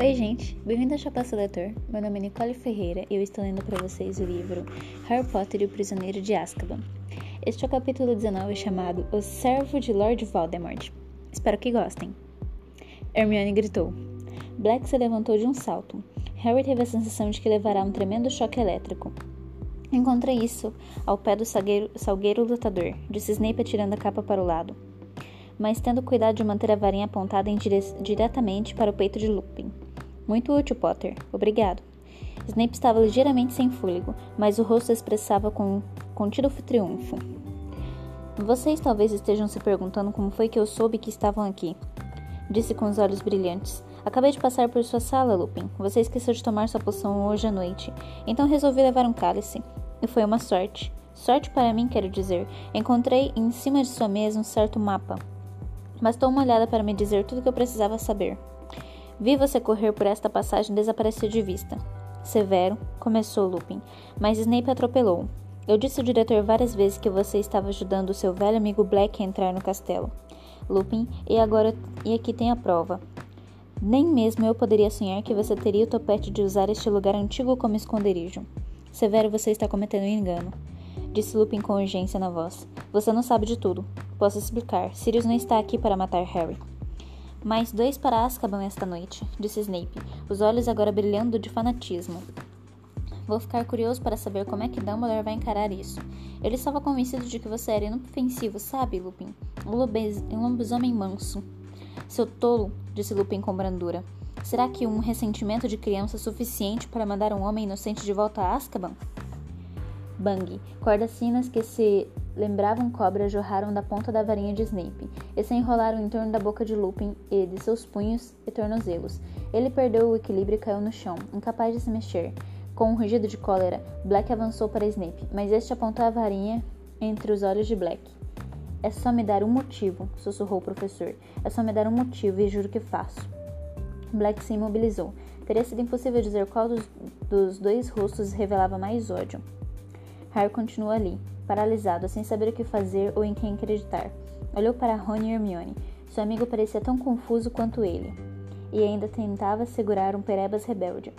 Oi, gente, bem-vindo ao Chapéu Seletor. Meu nome é Nicole Ferreira e eu estou lendo para vocês o livro Harry Potter e o Prisioneiro de Azkaban. Este é o capítulo 19 chamado O Servo de Lord Voldemort. Espero que gostem. Hermione gritou. Black se levantou de um salto. Harry teve a sensação de que levará um tremendo choque elétrico. Encontrei isso ao pé do salgueiro, salgueiro lutador, disse Snape atirando a capa para o lado mas tendo cuidado de manter a varinha apontada dire diretamente para o peito de Lupin. Muito útil, Potter. Obrigado. Snape estava ligeiramente sem fôlego, mas o rosto expressava com contido triunfo. Vocês talvez estejam se perguntando como foi que eu soube que estavam aqui. Disse com os olhos brilhantes. Acabei de passar por sua sala, Lupin. Você esqueceu de tomar sua poção hoje à noite. Então resolvi levar um cálice. E foi uma sorte. Sorte para mim, quero dizer. Encontrei em cima de sua mesa um certo mapa. Bastou uma olhada para me dizer tudo o que eu precisava saber. Vi você correr por esta passagem e desaparecer de vista. Severo, começou Lupin, mas Snape atropelou. Eu disse ao diretor várias vezes que você estava ajudando o seu velho amigo Black a entrar no castelo. Lupin, e agora e aqui tem a prova. Nem mesmo eu poderia sonhar que você teria o topete de usar este lugar antigo como esconderijo. Severo, você está cometendo um engano disse Lupin com urgência na voz. Você não sabe de tudo. Posso explicar. Sirius não está aqui para matar Harry. Mais dois para Azkaban esta noite, disse Snape, os olhos agora brilhando de fanatismo. Vou ficar curioso para saber como é que Dumbledore vai encarar isso. Ele estava convencido de que você era inofensivo, sabe, Lupin? Um lobisomem manso. Seu tolo, disse Lupin com brandura. Será que um ressentimento de criança é suficiente para mandar um homem inocente de volta a Azkaban? Bang! Cordas finas que se lembravam cobras jorraram da ponta da varinha de Snape e se enrolaram em torno da boca de Lupin e de seus punhos e tornozelos. Ele perdeu o equilíbrio e caiu no chão, incapaz de se mexer. Com um rugido de cólera, Black avançou para Snape, mas este apontou a varinha entre os olhos de Black. É só me dar um motivo, sussurrou o professor. É só me dar um motivo e juro que faço. Black se imobilizou. Teria sido impossível dizer qual dos, dos dois rostos revelava mais ódio. Harry continuou ali, paralisado, sem saber o que fazer ou em quem acreditar. Olhou para Rony e Hermione. Seu amigo parecia tão confuso quanto ele, e ainda tentava segurar um perebas rebelde.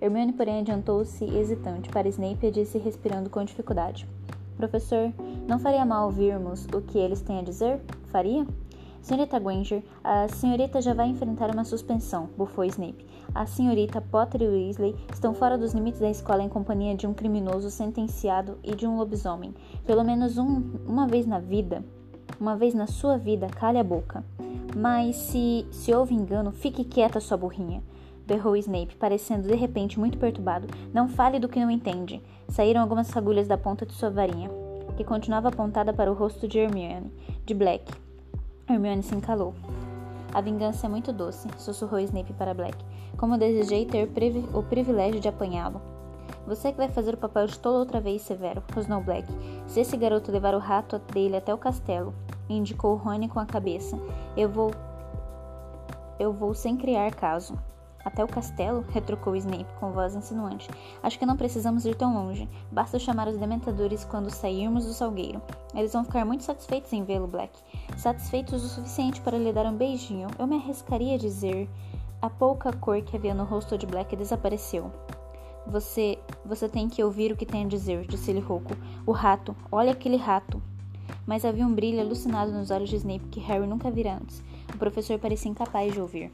Hermione, porém, adiantou-se hesitante para Snape e disse respirando com dificuldade: Professor, não faria mal ouvirmos o que eles têm a dizer? Faria? Senhorita Granger, a senhorita já vai enfrentar uma suspensão, bufou Snape. A senhorita Potter e Weasley estão fora dos limites da escola em companhia de um criminoso sentenciado e de um lobisomem. Pelo menos um, uma vez na vida. Uma vez na sua vida, cale a boca. Mas se, se houve engano, fique quieta, sua burrinha. Berrou Snape, parecendo de repente muito perturbado. Não fale do que não entende. Saíram algumas fagulhas da ponta de sua varinha, que continuava apontada para o rosto de Hermione, de Black. Hermione se encalou. A vingança é muito doce, sussurrou Snape para Black. Como desejei ter privi o privilégio de apanhá-lo. Você que vai fazer o papel de tolo outra vez, Severo, rosnou Black. Se esse garoto levar o rato dele até o castelo, indicou Rony com a cabeça, eu vou. Eu vou sem criar caso. Até o castelo? retrucou Snape com voz insinuante. Acho que não precisamos ir tão longe. Basta chamar os dementadores quando sairmos do salgueiro. Eles vão ficar muito satisfeitos em vê-lo, Black. Satisfeitos o suficiente para lhe dar um beijinho. Eu me arriscaria a dizer. A pouca cor que havia no rosto de Black desapareceu. Você. Você tem que ouvir o que tem a dizer, disse-lhe rouco. O rato. Olha aquele rato. Mas havia um brilho alucinado nos olhos de Snape que Harry nunca vira antes. O professor parecia incapaz de ouvir.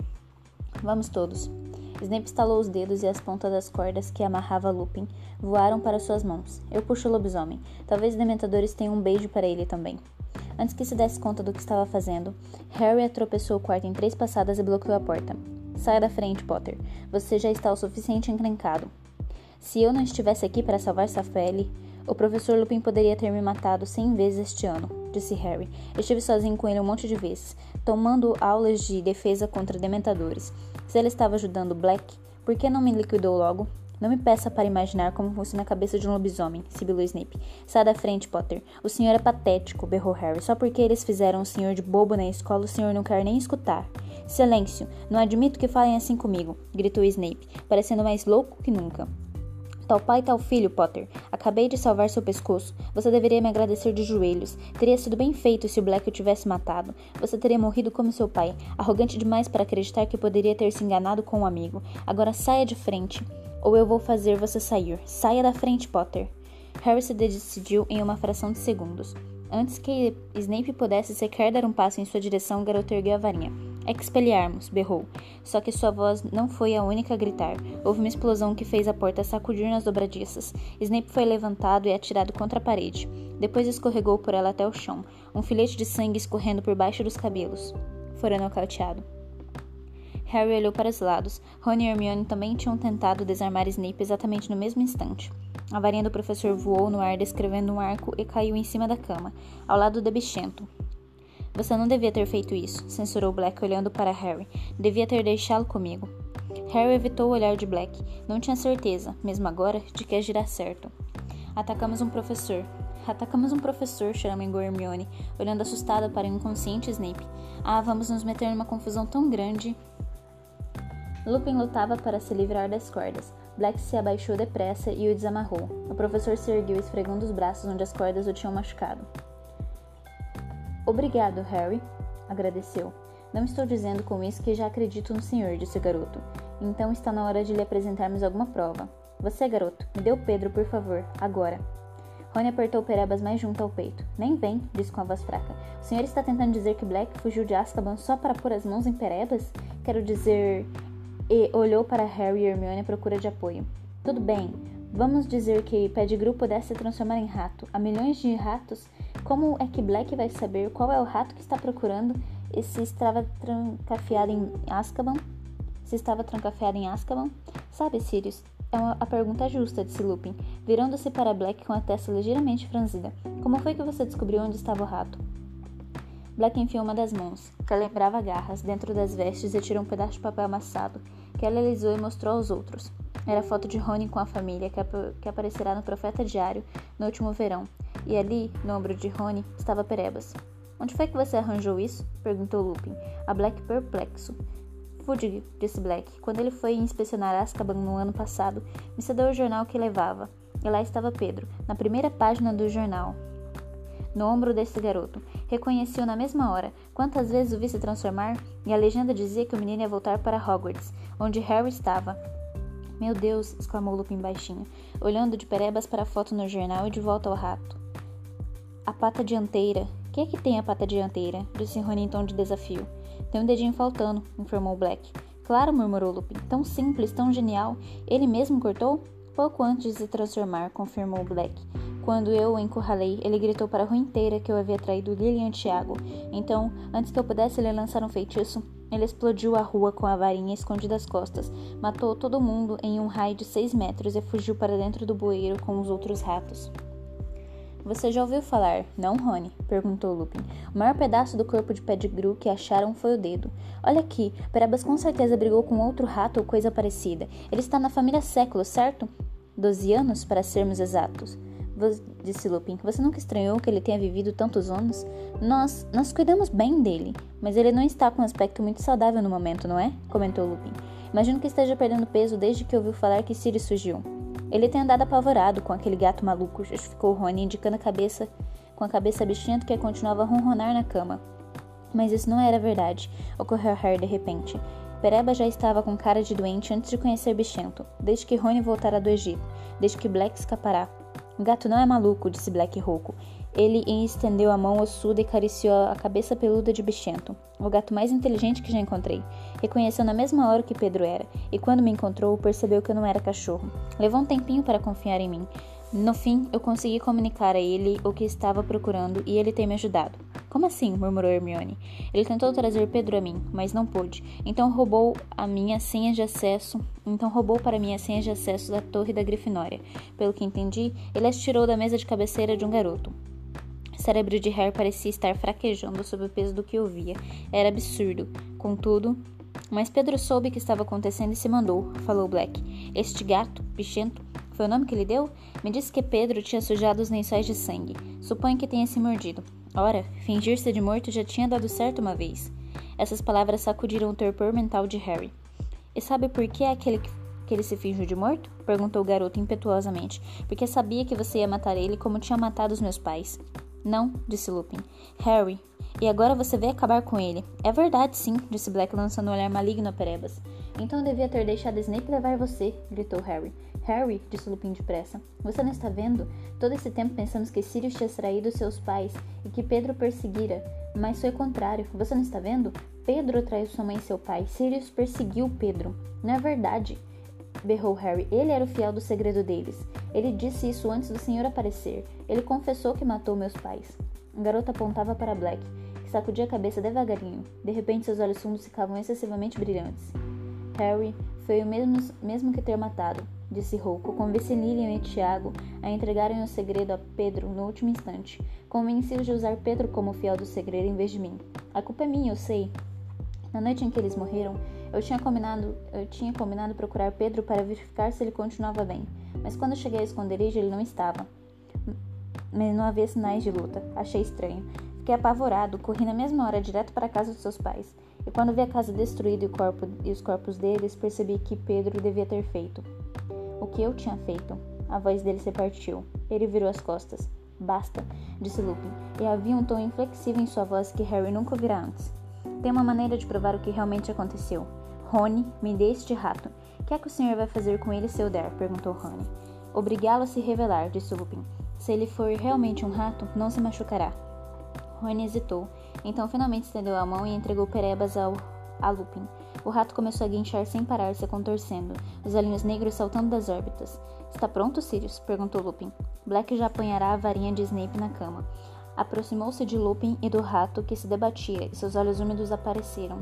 Vamos todos. Snape estalou os dedos e as pontas das cordas que amarrava Lupin voaram para suas mãos. Eu puxo o lobisomem. Talvez os dementadores tenham um beijo para ele também. Antes que se desse conta do que estava fazendo, Harry atropessou o quarto em três passadas e bloqueou a porta. Saia da frente, Potter. Você já está o suficiente encrencado. Se eu não estivesse aqui para salvar sua pele, o professor Lupin poderia ter me matado cem vezes este ano, disse Harry. Estive sozinho com ele um monte de vezes, tomando aulas de defesa contra dementadores. Se ele estava ajudando Black, por que não me liquidou logo? Não me peça para imaginar como funciona a cabeça de um lobisomem, sibilou Snape. Sai da frente, Potter. O senhor é patético, berrou Harry. Só porque eles fizeram o senhor de bobo na escola, o senhor não quer nem escutar. Silêncio! Não admito que falem assim comigo, gritou Snape, parecendo mais louco que nunca. Tal pai, tal filho, Potter. Acabei de salvar seu pescoço. Você deveria me agradecer de joelhos. Teria sido bem feito se o Black o tivesse matado. Você teria morrido como seu pai, arrogante demais para acreditar que poderia ter se enganado com um amigo. Agora saia de frente, ou eu vou fazer você sair. Saia da frente, Potter. Harry se decidiu em uma fração de segundos. Antes que Snape pudesse sequer dar um passo em sua direção, o garoto ergueu a varinha. Expelliarmus! berrou. Só que sua voz não foi a única a gritar. Houve uma explosão que fez a porta sacudir nas dobradiças. Snape foi levantado e atirado contra a parede. Depois escorregou por ela até o chão, um filete de sangue escorrendo por baixo dos cabelos. Fora nocauteado. Harry olhou para os lados. Rony e Hermione também tinham tentado desarmar Snape exatamente no mesmo instante. A varinha do professor voou no ar descrevendo um arco e caiu em cima da cama, ao lado do bichento. Você não devia ter feito isso, censurou Black olhando para Harry. Devia ter deixá-lo comigo. Harry evitou o olhar de Black. Não tinha certeza, mesmo agora, de que agirá certo. Atacamos um professor. Atacamos um professor, choramingou Hermione, olhando assustada para o inconsciente Snape. Ah, vamos nos meter numa confusão tão grande. Lupin lutava para se livrar das cordas. Black se abaixou depressa e o desamarrou. O professor se ergueu esfregando os braços onde as cordas o tinham machucado. Obrigado, Harry, agradeceu. Não estou dizendo com isso que já acredito no senhor, disse o garoto. Então está na hora de lhe apresentarmos alguma prova. Você, garoto, me dê o Pedro, por favor, agora. Rony apertou Perebas mais junto ao peito. Nem vem, disse com a voz fraca. O senhor está tentando dizer que Black fugiu de Azkaban só para pôr as mãos em Perebas? Quero dizer... E olhou para Harry e Hermione à procura de apoio. Tudo bem, vamos dizer que Pettigrew pudesse se transformar em rato. Há milhões de ratos como é que Black vai saber qual é o rato que está procurando e se estava trancafiado em Azkaban? Se estava trancafiado em Azkaban? Sabe, Sirius, é uma, a pergunta justa, disse Lupin, virando-se para Black com a testa ligeiramente franzida. Como foi que você descobriu onde estava o rato? Black enfiou uma das mãos, que lembrava garras, dentro das vestes e tirou um pedaço de papel amassado, que ela alisou e mostrou aos outros. Era a foto de Rony com a família, que, ap que aparecerá no Profeta Diário no último verão, e ali, no ombro de Rony, estava Perebas. Onde foi que você arranjou isso? perguntou Lupin, a Black perplexo. Fudge, disse Black, quando ele foi inspecionar Azkaban no ano passado, me cedeu o jornal que levava. E lá estava Pedro, na primeira página do jornal. No ombro desse garoto. Reconheceu na mesma hora. Quantas vezes o vi se transformar? E a legenda dizia que o menino ia voltar para Hogwarts, onde Harry estava. Meu Deus! exclamou Lupin baixinho, olhando de perebas para a foto no jornal e de volta ao rato. A pata dianteira. Quem é que tem a pata dianteira? Disse Rony em tom de desafio. Tem um dedinho faltando, informou Black. Claro, murmurou Lupin. Tão simples, tão genial. Ele mesmo cortou? Pouco antes de se transformar, confirmou Black. Quando eu o encurralei, ele gritou para a rua inteira que eu havia traído Lilian Tiago. Então, antes que eu pudesse lhe lançar um feitiço, ele explodiu a rua com a varinha escondida às costas, matou todo mundo em um raio de seis metros e fugiu para dentro do bueiro com os outros ratos. Você já ouviu falar, não, Rony? perguntou Lupin. O maior pedaço do corpo de Pettigrew que acharam foi o dedo. Olha aqui, Perebas com certeza brigou com outro rato ou coisa parecida. Ele está na família séculos, certo? Doze anos, para sermos exatos. Disse Lupin. Você nunca estranhou que ele tenha vivido tantos anos? Nós, nós cuidamos bem dele, mas ele não está com um aspecto muito saudável no momento, não é? Comentou Lupin. Imagino que esteja perdendo peso desde que ouviu falar que Sirius surgiu. Ele tem andado apavorado com aquele gato maluco, justificou Rony, indicando a cabeça com a cabeça bichenta que continuava a ronronar na cama. Mas isso não era verdade, ocorreu a Harry de repente. Pereba já estava com cara de doente antes de conhecer Bichento, desde que Rony voltara do Egito, desde que Black escapará. O gato não é maluco, disse Black rouco. Ele estendeu a mão ossuda e acariciou a cabeça peluda de Bichento, o gato mais inteligente que já encontrei. Reconheceu na mesma hora que Pedro era, e quando me encontrou, percebeu que eu não era cachorro. Levou um tempinho para confiar em mim. No fim, eu consegui comunicar a ele o que estava procurando e ele tem me ajudado. Como assim? murmurou Hermione. Ele tentou trazer Pedro a mim, mas não pôde. Então roubou a minha senha de acesso. Então roubou para mim a senha de acesso da torre da Grifinória. Pelo que entendi, ele as tirou da mesa de cabeceira de um garoto. O cérebro de Harry parecia estar fraquejando sob o peso do que ouvia. Era absurdo. Contudo, mas Pedro soube o que estava acontecendo e se mandou, falou Black. Este gato, bichento, foi o nome que ele deu? Me disse que Pedro tinha sujado os lençóis de sangue. Suponho que tenha se mordido. Ora, fingir-se de morto já tinha dado certo uma vez. Essas palavras sacudiram o torpor mental de Harry. E sabe por que aquele que ele se fingiu de morto? Perguntou o garoto impetuosamente, porque sabia que você ia matar ele como tinha matado os meus pais. Não, disse Lupin. Harry, e agora você veio acabar com ele. É verdade, sim, disse Black lançando um olhar maligno a Perebas. Então eu devia ter deixado Snape levar você, gritou Harry. Harry, disse Lupin depressa, você não está vendo? Todo esse tempo pensamos que Sirius tinha traído seus pais e que Pedro perseguira, mas foi contrário. Você não está vendo? Pedro traiu sua mãe e seu pai. Sirius perseguiu Pedro. Não é verdade? berrou Harry. Ele era o fiel do segredo deles. Ele disse isso antes do senhor aparecer. Ele confessou que matou meus pais. A garota apontava para Black, que sacudia a cabeça devagarinho. De repente, seus olhos fundos ficavam excessivamente brilhantes. Harry foi o mesmo, mesmo que ter matado disse Rouco, convence Lilian e Tiago a entregarem o segredo a Pedro no último instante. Convenci-os de usar Pedro como fiel do segredo em vez de mim. A culpa é minha, eu sei. Na noite em que eles morreram, eu tinha combinado, eu tinha combinado procurar Pedro para verificar se ele continuava bem. Mas quando cheguei ao esconderijo, ele não estava. Mas não havia sinais de luta. Achei estranho. Fiquei apavorado, corri na mesma hora direto para a casa de seus pais. E quando vi a casa destruída e, corpo, e os corpos deles, percebi que Pedro devia ter feito. O que eu tinha feito? A voz dele se partiu. Ele virou as costas. Basta, disse Lupin, e havia um tom inflexível em sua voz que Harry nunca ouvira antes. Tem uma maneira de provar o que realmente aconteceu. Rony, me dê este rato. O que é que o senhor vai fazer com ele se eu der? perguntou Rony. Obrigá-lo a se revelar, disse Lupin. Se ele for realmente um rato, não se machucará. Rony hesitou, então finalmente estendeu a mão e entregou Perebas ao, a Lupin. O rato começou a guinchar sem parar, se contorcendo, os olhinhos negros saltando das órbitas. Está pronto, Sirius? perguntou Lupin. Black já apanhará a varinha de Snape na cama. Aproximou-se de Lupin e do rato que se debatia, e seus olhos úmidos apareceram.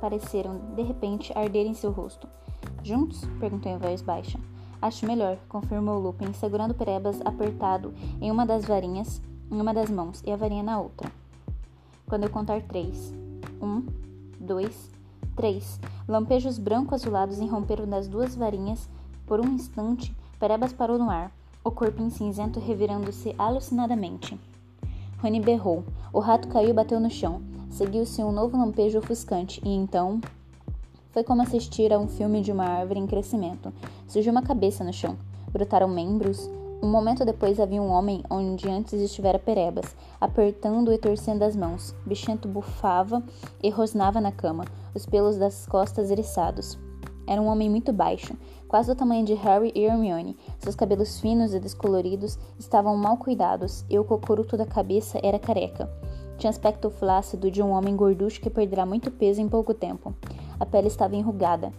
Pareceram, de repente, arder em seu rosto. Juntos? perguntou em voz baixa. Acho melhor, confirmou Lupin, segurando Perebas apertado em uma das varinhas, em uma das mãos, e a varinha na outra. Quando eu contar três. Um, dois, 3. Lampejos branco-azulados irromperam das duas varinhas. Por um instante, Perebas parou no ar, o corpinho cinzento revirando-se alucinadamente. Rony berrou. O rato caiu e bateu no chão. Seguiu-se um novo lampejo ofuscante, e então. Foi como assistir a um filme de uma árvore em crescimento. Surgiu uma cabeça no chão. Brotaram membros, um momento depois havia um homem onde antes estivera Perebas, apertando e torcendo as mãos. Bichento bufava e rosnava na cama, os pelos das costas eriçados. Era um homem muito baixo, quase do tamanho de Harry e Hermione. Seus cabelos finos e descoloridos estavam mal cuidados e o cocoruto da cabeça era careca. Tinha aspecto flácido de um homem gorducho que perderá muito peso em pouco tempo. A pele estava enrugada,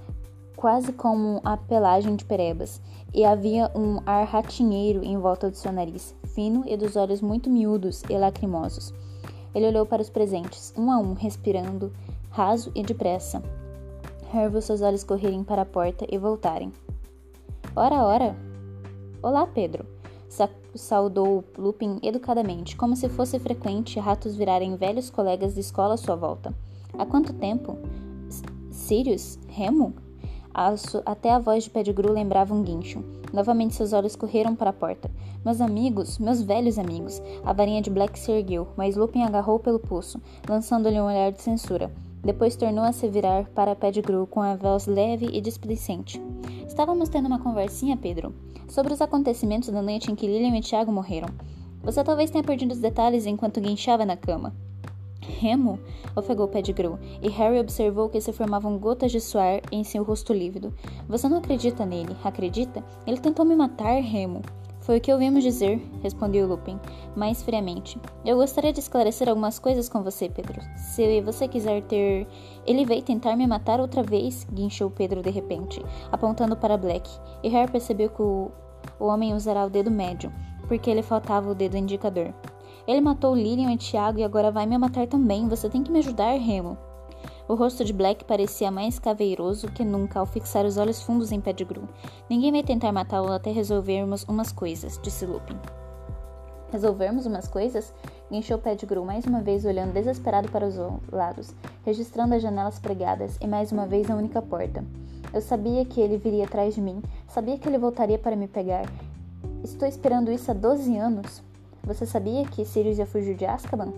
quase como a pelagem de perebas, e havia um ar ratinheiro em volta do seu nariz, fino e dos olhos muito miúdos e lacrimosos. Ele olhou para os presentes, um a um, respirando, raso e depressa. Harry viu seus olhos correrem para a porta e voltarem. Ora, ora! Olá, Pedro! Sa saudou Lupin educadamente, como se fosse frequente ratos virarem velhos colegas de escola à sua volta. Há quanto tempo? S Sirius? Remo? Até a voz de Pettigrew lembrava um guincho. Novamente seus olhos correram para a porta. Meus amigos, meus velhos amigos. A varinha de Black se ergueu, mas Lupin agarrou pelo pulso, lançando-lhe um olhar de censura. Depois tornou a se virar para Pettigrew com a voz leve e displicente. Estávamos tendo uma conversinha, Pedro, sobre os acontecimentos da noite em que Lilian e Tiago morreram. Você talvez tenha perdido os detalhes enquanto guinchava na cama. Remo? ofegou Pettigrew, e Harry observou que se formavam gotas de suor em seu rosto lívido. Você não acredita nele, acredita? Ele tentou me matar, Remo. Foi o que ouvimos dizer, respondeu Lupin, mais friamente. Eu gostaria de esclarecer algumas coisas com você, Pedro. Se você quiser ter. Ele veio tentar me matar outra vez, guinchou Pedro de repente, apontando para Black, e Harry percebeu que o, o homem usará o dedo médio, porque lhe faltava o dedo indicador. Ele matou Lilian e Tiago e agora vai me matar também. Você tem que me ajudar, Remo. O rosto de Black parecia mais caveiroso que nunca ao fixar os olhos fundos em Pettigrew. Ninguém vai tentar matá-lo até resolvermos umas coisas, disse Lupin. Resolvermos umas coisas? Guinchou Pettigrew mais uma vez olhando desesperado para os lados, registrando as janelas pregadas e mais uma vez a única porta. Eu sabia que ele viria atrás de mim, sabia que ele voltaria para me pegar. Estou esperando isso há 12 anos. Você sabia que Sirius ia fugir de Azkaban?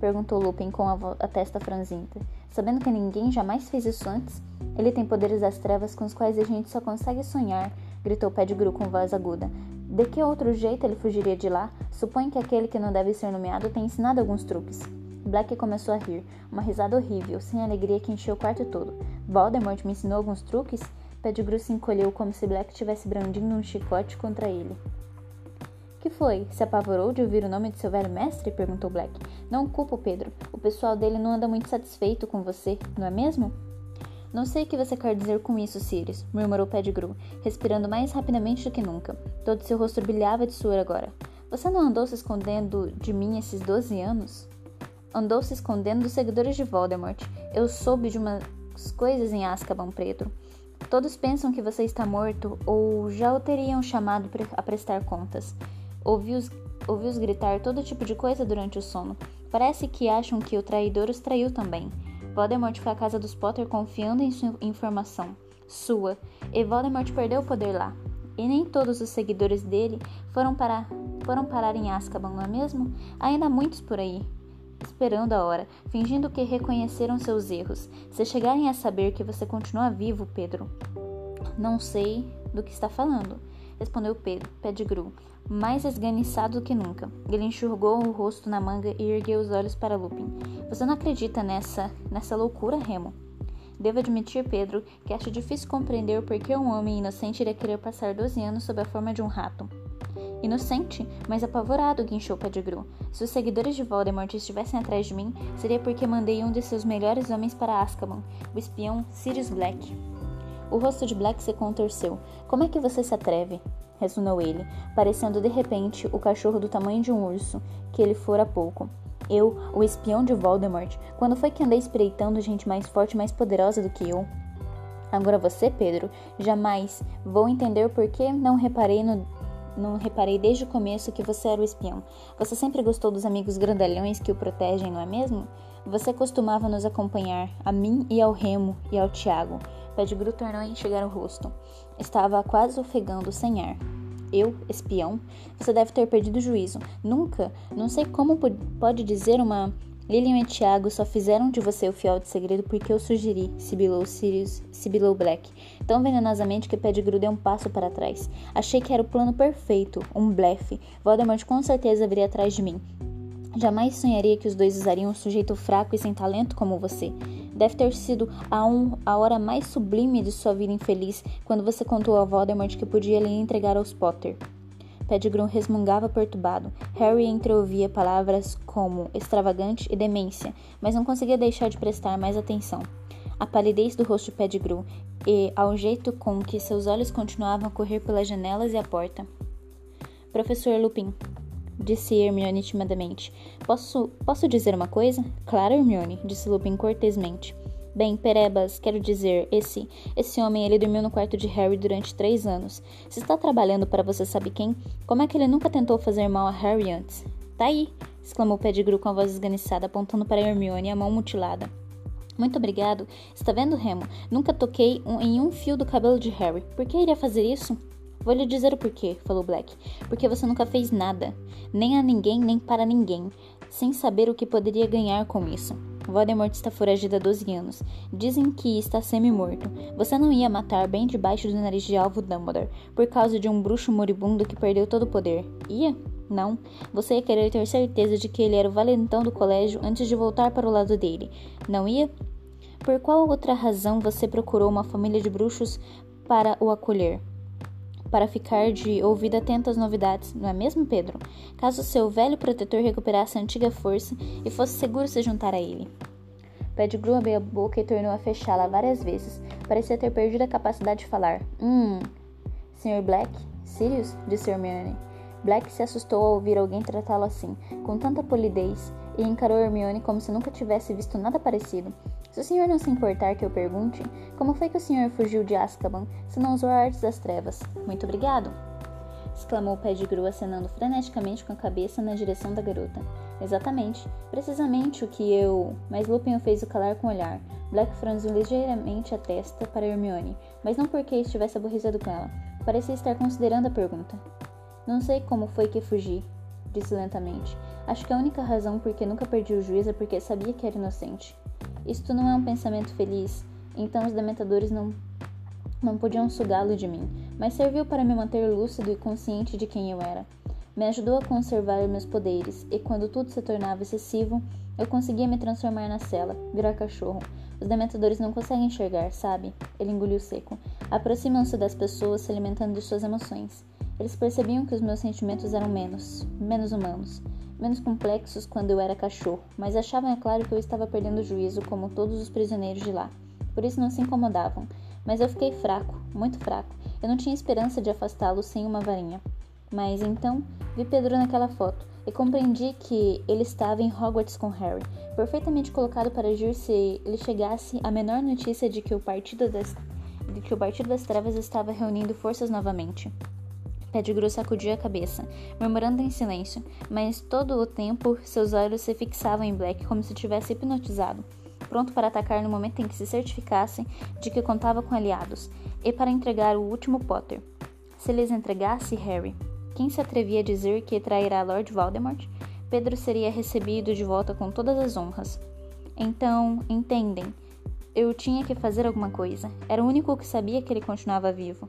Perguntou Lupin com a, a testa franzida. Sabendo que ninguém jamais fez isso antes? Ele tem poderes das trevas com os quais a gente só consegue sonhar, gritou Pettigrew com voz aguda. De que outro jeito ele fugiria de lá? Supõe que aquele que não deve ser nomeado tenha ensinado alguns truques. Black começou a rir, uma risada horrível, sem alegria que encheu o quarto todo. Voldemort me ensinou alguns truques? Pettigrew se encolheu como se Black tivesse brandindo um chicote contra ele. Que foi? Se apavorou de ouvir o nome de seu velho mestre? perguntou Black. Não culpo Pedro. O pessoal dele não anda muito satisfeito com você, não é mesmo? Não sei o que você quer dizer com isso, Sirius, murmurou Pettigrew, respirando mais rapidamente do que nunca. Todo seu rosto brilhava de suor agora. Você não andou se escondendo de mim esses doze anos? Andou se escondendo dos seguidores de Voldemort. Eu soube de umas coisas em Azkaban, Pedro. Todos pensam que você está morto ou já o teriam chamado a prestar contas. Ouvi-os ouvi gritar todo tipo de coisa durante o sono. Parece que acham que o traidor os traiu também. Voldemort foi à casa dos Potter confiando em sua informação, sua, e Voldemort perdeu o poder lá. E nem todos os seguidores dele foram parar, foram parar em Azkaban, não é mesmo? Ainda há muitos por aí, esperando a hora, fingindo que reconheceram seus erros. Se chegarem a saber que você continua vivo, Pedro, não sei do que está falando respondeu Pedro, Pettigrew, mais esganiçado do que nunca. Ele enxugou o rosto na manga e ergueu os olhos para Lupin. Você não acredita nessa, nessa loucura, Remo? Devo admitir, Pedro, que acho difícil compreender por que um homem inocente iria querer passar 12 anos sob a forma de um rato. Inocente, mas apavorado, guinchou Pettigrew. Se os seguidores de Voldemort estivessem atrás de mim, seria porque mandei um de seus melhores homens para Azkaban, o espião Sirius Black. O rosto de Black se contorceu. Como é que você se atreve? Ressonou ele, parecendo de repente o cachorro do tamanho de um urso, que ele fora pouco. Eu, o espião de Voldemort, quando foi que andei espreitando gente mais forte e mais poderosa do que eu? Agora você, Pedro, jamais vou entender por que não reparei no não reparei desde o começo que você era o espião. Você sempre gostou dos amigos grandalhões que o protegem, não é mesmo? Você costumava nos acompanhar, a mim e ao Remo e ao Tiago. Pettigrew tornou a enxergar o rosto. Estava quase ofegando sem ar. Eu, espião? Você deve ter perdido o juízo. Nunca, não sei como pode dizer uma. Lilian e Tiago só fizeram de você o fiel de segredo porque eu sugeri, sibilou Sirius, sibilou Black, tão venenosamente que Pettigrew deu um passo para trás. Achei que era o plano perfeito, um blefe. Voldemort com certeza viria atrás de mim. Jamais sonharia que os dois usariam um sujeito fraco e sem talento como você. Deve ter sido a, um, a hora mais sublime de sua vida infeliz quando você contou a Voldemort que podia lhe entregar aos Potter. Pettigrew resmungava perturbado. Harry entreouvia palavras como extravagante e demência, mas não conseguia deixar de prestar mais atenção. A palidez do rosto de Pettigrew e ao jeito com que seus olhos continuavam a correr pelas janelas e a porta. Professor Lupin, disse Hermione timidamente. Posso, posso dizer uma coisa? Claro, Hermione, disse Lupin cortesmente. Bem, Perebas, quero dizer, esse, esse homem, ele dormiu no quarto de Harry durante três anos. Se está trabalhando para você sabe quem, como é que ele nunca tentou fazer mal a Harry antes? Tá aí, exclamou Pettigrew com a voz esganiçada, apontando para Hermione a mão mutilada. Muito obrigado. Está vendo, Remo? Nunca toquei um, em um fio do cabelo de Harry. Por que iria fazer isso? Vou lhe dizer o porquê, falou Black. Porque você nunca fez nada, nem a ninguém, nem para ninguém, sem saber o que poderia ganhar com isso. Voldemort está foragido há 12 anos. Dizem que está semi-morto. Você não ia matar bem debaixo do nariz de alvo Dumbledore, por causa de um bruxo moribundo que perdeu todo o poder. Ia? Não. Você ia querer ter certeza de que ele era o valentão do colégio antes de voltar para o lado dele. Não ia? Por qual outra razão você procurou uma família de bruxos para o acolher? Para ficar de ouvido atento às novidades, não é mesmo, Pedro? Caso seu velho protetor recuperasse a antiga força e fosse seguro se juntar a ele. Pettigrew abriu a boca e tornou a fechá-la várias vezes. Parecia ter perdido a capacidade de falar. Hum. Sr. Black? Sirius? disse Hermione. Black se assustou ao ouvir alguém tratá-lo assim, com tanta polidez, e encarou Hermione como se nunca tivesse visto nada parecido. Se o senhor não se importar que eu pergunte, como foi que o senhor fugiu de Azkaban se não usou artes das trevas? Muito obrigado! exclamou Pettigrew acenando freneticamente com a cabeça na direção da garota. Exatamente, precisamente o que eu. Mas Lupin o fez o calar com o olhar. Black franziu ligeiramente a testa para Hermione, mas não porque estivesse aborrecido com ela. Parecia estar considerando a pergunta. Não sei como foi que fugi. disse lentamente. Acho que a única razão por que nunca perdi o juízo é porque sabia que era inocente. Isto não é um pensamento feliz, então os dementadores não, não podiam sugá-lo de mim, mas serviu para me manter lúcido e consciente de quem eu era. Me ajudou a conservar meus poderes, e quando tudo se tornava excessivo, eu conseguia me transformar na cela, virar cachorro. Os dementadores não conseguem enxergar, sabe? Ele engoliu seco. Aproximam-se das pessoas se alimentando de suas emoções. Eles percebiam que os meus sentimentos eram menos, menos humanos, menos complexos quando eu era cachorro, mas achavam, é claro, que eu estava perdendo o juízo como todos os prisioneiros de lá. Por isso não se incomodavam. Mas eu fiquei fraco, muito fraco. Eu não tinha esperança de afastá-lo sem uma varinha. Mas então vi Pedro naquela foto e compreendi que ele estava em Hogwarts com Harry, perfeitamente colocado para agir se ele chegasse a menor notícia de que o Partido das, de que o Partido das Trevas estava reunindo forças novamente. Pettigrew sacudia a cabeça, murmurando em silêncio, mas todo o tempo seus olhos se fixavam em Black como se tivesse hipnotizado, pronto para atacar no momento em que se certificasse de que contava com aliados, e para entregar o último Potter. Se lhes entregasse Harry, quem se atrevia a dizer que trairá Lord Voldemort? Pedro seria recebido de volta com todas as honras. Então, entendem, eu tinha que fazer alguma coisa. Era o único que sabia que ele continuava vivo.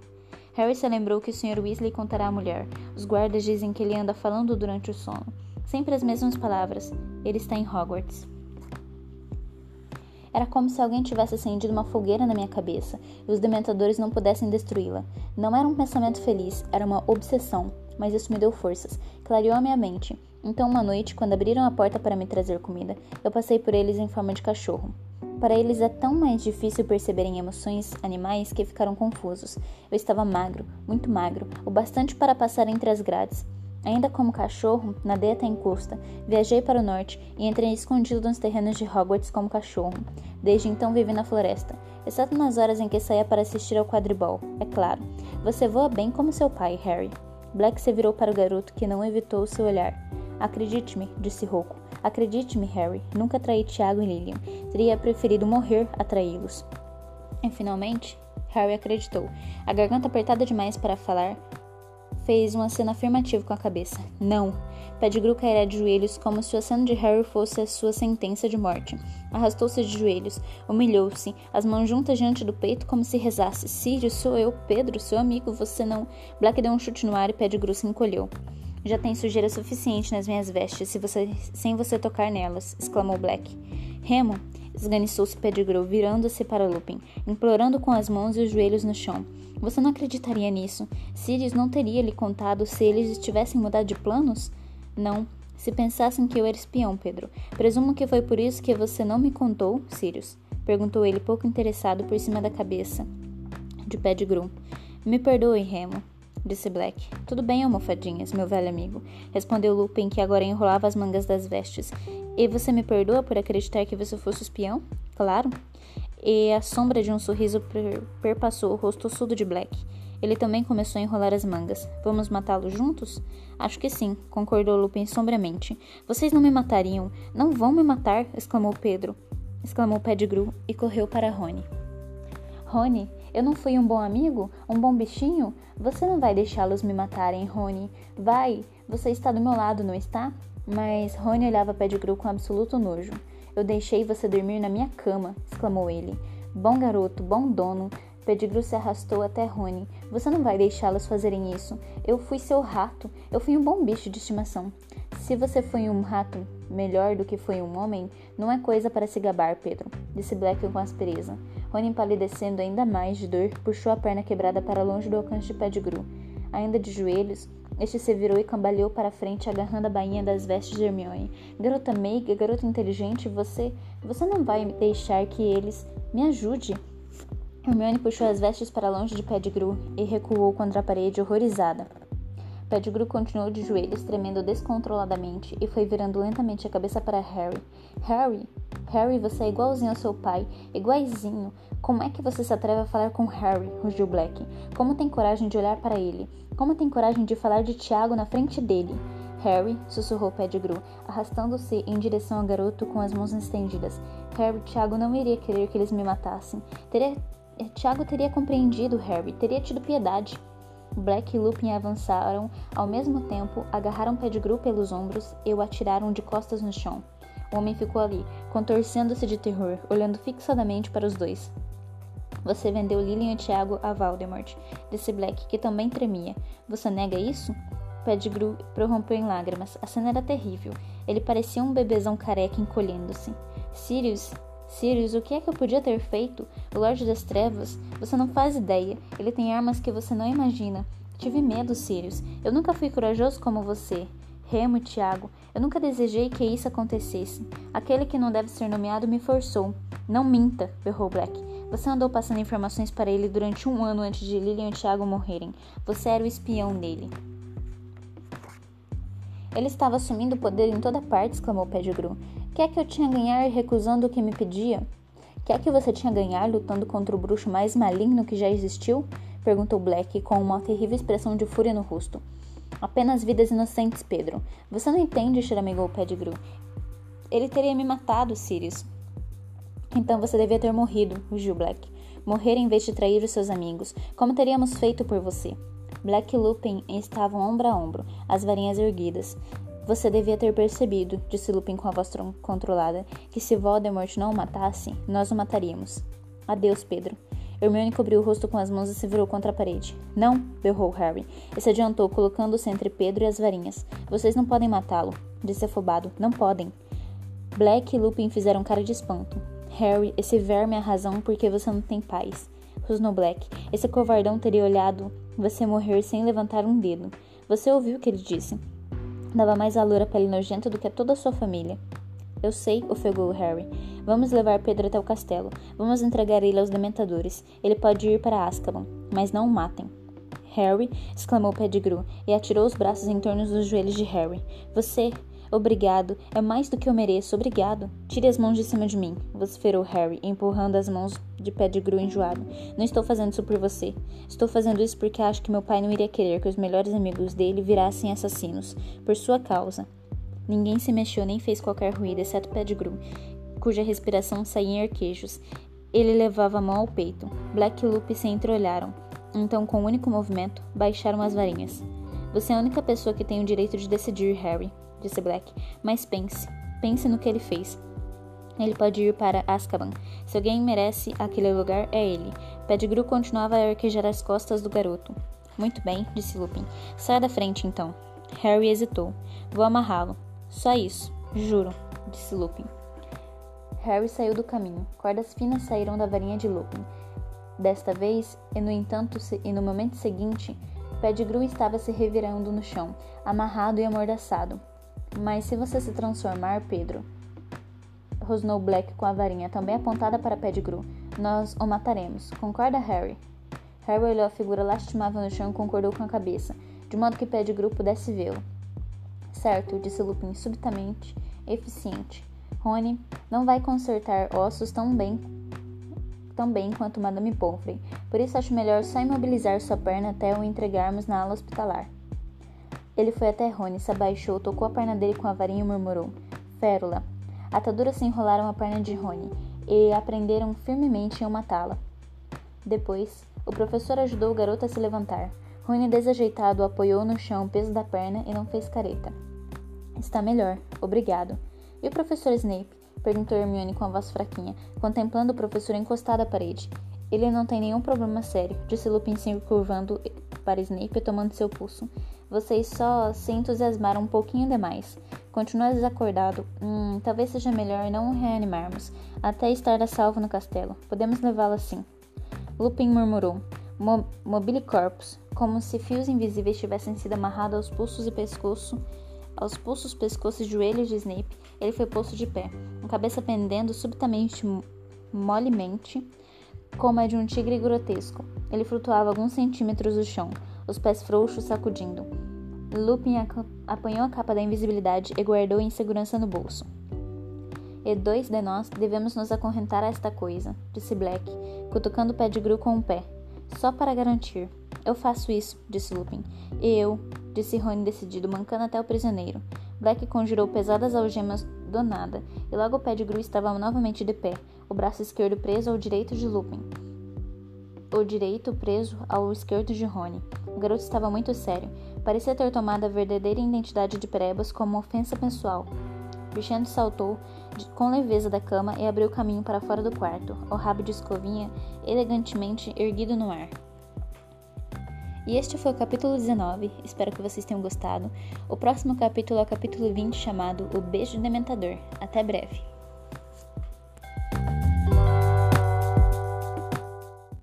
Harry se lembrou que o Sr. Weasley contará à mulher. Os guardas dizem que ele anda falando durante o sono. Sempre as mesmas palavras. Ele está em Hogwarts. Era como se alguém tivesse acendido uma fogueira na minha cabeça e os dementadores não pudessem destruí-la. Não era um pensamento feliz, era uma obsessão, mas isso me deu forças, clareou a minha mente. Então, uma noite, quando abriram a porta para me trazer comida, eu passei por eles em forma de cachorro. Para eles é tão mais difícil perceberem emoções animais que ficaram confusos. Eu estava magro, muito magro, o bastante para passar entre as grades. Ainda como cachorro, nadei até encosta, viajei para o norte e entrei escondido nos terrenos de Hogwarts como cachorro. Desde então vivi na floresta, exceto nas horas em que saía para assistir ao quadribol, é claro. Você voa bem como seu pai, Harry. Black se virou para o garoto que não evitou seu olhar. Acredite-me, disse Rouco. Acredite-me, Harry, nunca traí Tiago e Lilian. Teria preferido morrer a traí-los. E finalmente, Harry acreditou. A garganta apertada demais para falar, fez um aceno afirmativo com a cabeça. Não. Pettigrew cairá de joelhos como se o aceno de Harry fosse a sua sentença de morte. Arrastou-se de joelhos, humilhou-se, as mãos juntas diante do peito como se rezasse. Sirius, sou eu, Pedro, seu amigo, você não... Black deu um chute no ar e Pettigrew se encolheu. Já tem sujeira suficiente nas minhas vestes se você, sem você tocar nelas, exclamou Black. Remo, esganiçou-se Pettigrew, virando-se para Lupin, implorando com as mãos e os joelhos no chão. Você não acreditaria nisso? Sirius não teria lhe contado se eles tivessem mudado de planos? Não. Se pensassem que eu era espião, Pedro. Presumo que foi por isso que você não me contou, Sirius? Perguntou ele, pouco interessado por cima da cabeça de Pettigrew. Me perdoe, Remo disse Black. Tudo bem, almofadinhas, meu velho amigo, respondeu Lupin, que agora enrolava as mangas das vestes. E você me perdoa por acreditar que você fosse espião? Claro. E a sombra de um sorriso per perpassou o rosto ossudo de Black. Ele também começou a enrolar as mangas. Vamos matá-lo juntos? Acho que sim, concordou Lupin sombriamente. Vocês não me matariam. Não vão me matar, exclamou Pedro. Exclamou Pettigrew e correu para Rony. Rony, eu não fui um bom amigo? Um bom bichinho? Você não vai deixá-los me matarem, Rony. Vai, você está do meu lado, não está? Mas Rony olhava Pettigrew com absoluto nojo. Eu deixei você dormir na minha cama, exclamou ele. Bom garoto, bom dono. Pettigrew se arrastou até Rony. Você não vai deixá-los fazerem isso. Eu fui seu rato. Eu fui um bom bicho de estimação. Se você foi um rato melhor do que foi um homem, não é coisa para se gabar, Pedro, disse Black com aspereza. Rony, empalidecendo ainda mais de dor, puxou a perna quebrada para longe do alcance de Pettigrew. Ainda de joelhos, este se virou e cambaleou para frente, agarrando a bainha das vestes de Hermione. Garota meiga, garota inteligente, você... Você não vai deixar que eles... Me ajude! Hermione puxou as vestes para longe de Pettigrew e recuou contra a parede, horrorizada. Pettigrew continuou de joelhos, tremendo descontroladamente, e foi virando lentamente a cabeça para Harry. Harry! Harry, você é igualzinho ao seu pai, iguaizinho. Como é que você se atreve a falar com Harry? rugiu Black. Como tem coragem de olhar para ele? Como tem coragem de falar de Tiago na frente dele? Harry, sussurrou Pettigrew, arrastando-se em direção ao garoto com as mãos estendidas. Harry, Tiago não iria querer que eles me matassem. Teria... Tiago teria compreendido Harry, teria tido piedade. Black e Lupin avançaram ao mesmo tempo, agarraram Pettigrew pelos ombros e o atiraram de costas no chão. O homem ficou ali, contorcendo-se de terror, olhando fixadamente para os dois. Você vendeu Lilian e Tiago a Valdemort, disse Black, que também tremia. Você nega isso? Pettigrew prorrompeu em lágrimas. A cena era terrível. Ele parecia um bebezão careca encolhendo-se. Sirius, Sirius, o que é que eu podia ter feito? O Lorde das Trevas? Você não faz ideia. Ele tem armas que você não imagina. Tive medo, Sirius. Eu nunca fui corajoso como você. Remo Tiago, eu nunca desejei que isso acontecesse. Aquele que não deve ser nomeado me forçou. Não minta, berrou Black. Você andou passando informações para ele durante um ano antes de Lilian e Tiago morrerem. Você era o espião dele. Ele estava assumindo o poder em toda parte, exclamou Pettigrew. Quer que eu tinha a ganhar recusando o que me pedia? Quer que você tinha a ganhar lutando contra o bruxo mais maligno que já existiu? Perguntou Black com uma terrível expressão de fúria no rosto. Apenas vidas inocentes, Pedro. Você não entende, choramingou Pettigrew. Ele teria me matado, Sirius. Então você devia ter morrido, rugiu Black. Morrer em vez de trair os seus amigos, como teríamos feito por você. Black e Lupin estavam ombro a ombro, as varinhas erguidas. Você devia ter percebido, disse Lupin com a voz controlada, que se Voldemort não o matasse, nós o mataríamos. Adeus, Pedro. Hermione cobriu o rosto com as mãos e se virou contra a parede. Não! berrou Harry. E se adiantou, colocando-se entre Pedro e as varinhas. Vocês não podem matá-lo, disse afobado. Não podem. Black e Lupin fizeram cara de espanto. Harry, esse verme é a razão porque você não tem paz rosnou Black. Esse covardão teria olhado você morrer sem levantar um dedo. Você ouviu o que ele disse. Dava mais valor à pele nojenta do que a toda a sua família. Eu sei, ofegou Harry. Vamos levar Pedro até o castelo. Vamos entregar ele aos dementadores. Ele pode ir para Azkaban, mas não o matem. Harry, exclamou Pettigrew, e atirou os braços em torno dos joelhos de Harry. Você, Obrigado, é mais do que eu mereço, obrigado. Tire as mãos de cima de mim, vociferou Harry, empurrando as mãos de Pettigrew enjoado. Não estou fazendo isso por você. Estou fazendo isso porque acho que meu pai não iria querer que os melhores amigos dele virassem assassinos, por sua causa. Ninguém se mexeu nem fez qualquer ruído, exceto Pettigrew, cuja respiração saía em arquejos. Ele levava a mão ao peito. Black e Lupe se entreolharam. Então, com um único movimento, baixaram as varinhas. Você é a única pessoa que tem o direito de decidir, Harry, disse Black. Mas pense, pense no que ele fez. Ele pode ir para Azkaban. Se alguém merece aquele lugar, é ele. Pettigrew continuava a arquejar as costas do garoto. Muito bem, disse Lupin. Saia da frente, então. Harry hesitou. Vou amarrá-lo. Só isso. Juro, disse Lupin. Harry saiu do caminho. Cordas finas saíram da varinha de Lupin. Desta vez, e no entanto, e no momento seguinte, Pettigrew estava se revirando no chão, amarrado e amordaçado. Mas se você se transformar, Pedro, rosnou Black com a varinha também apontada para Pettigrew, nós o mataremos. Concorda, Harry? Harry olhou a figura lastimável no chão e concordou com a cabeça, de modo que Pettigrew pudesse vê-lo. Certo, disse Lupin subitamente, eficiente. Rony não vai consertar ossos tão bem, tão bem quanto Madame Pomfrey, por isso acho melhor só imobilizar sua perna até o entregarmos na ala hospitalar. Ele foi até Rony, se abaixou, tocou a perna dele com a varinha e murmurou: Férula. Ataduras se enrolaram a perna de Rony e aprenderam firmemente em matá-la. Depois, o professor ajudou o garoto a se levantar. Rony, desajeitado, apoiou no chão o peso da perna e não fez careta. Está melhor, obrigado. E o professor Snape? perguntou Hermione com a voz fraquinha, contemplando o professor encostado à parede. Ele não tem nenhum problema sério, disse Lupin se curvando para Snape tomando seu pulso. Vocês só se entusiasmaram um pouquinho demais. Continua desacordado. Hum, talvez seja melhor não o reanimarmos, até estar a salvo no castelo. Podemos levá-lo assim. Lupin murmurou. Mo mobile corpus, como se fios invisíveis tivessem sido amarrados aos pulsos e pescoço, aos pulsos, pescoço e joelhos de Snape, ele foi posto de pé, a cabeça pendendo subitamente, molemente, como a de um tigre grotesco. Ele flutuava alguns centímetros do chão, os pés frouxos sacudindo. Lupin apanhou a capa da invisibilidade e guardou em segurança no bolso. E dois de nós devemos nos acorrentar a esta coisa, disse Black, cutucando o pé de Gru com o pé. Só para garantir. Eu faço isso, disse Lupin. E eu, disse Rony decidido, mancando até o prisioneiro. Black conjurou pesadas algemas do nada, e logo o pé de Gru estava novamente de pé, o braço esquerdo preso ao direito de Lupin. o direito preso ao esquerdo de Rony. O garoto estava muito sério. Parecia ter tomado a verdadeira identidade de Prebas como ofensa pessoal. Bichento saltou com leveza da cama e abriu caminho para fora do quarto, o rabo de escovinha elegantemente erguido no ar. E este foi o capítulo 19, espero que vocês tenham gostado. O próximo capítulo é o capítulo 20, chamado O Beijo Dementador. Até breve!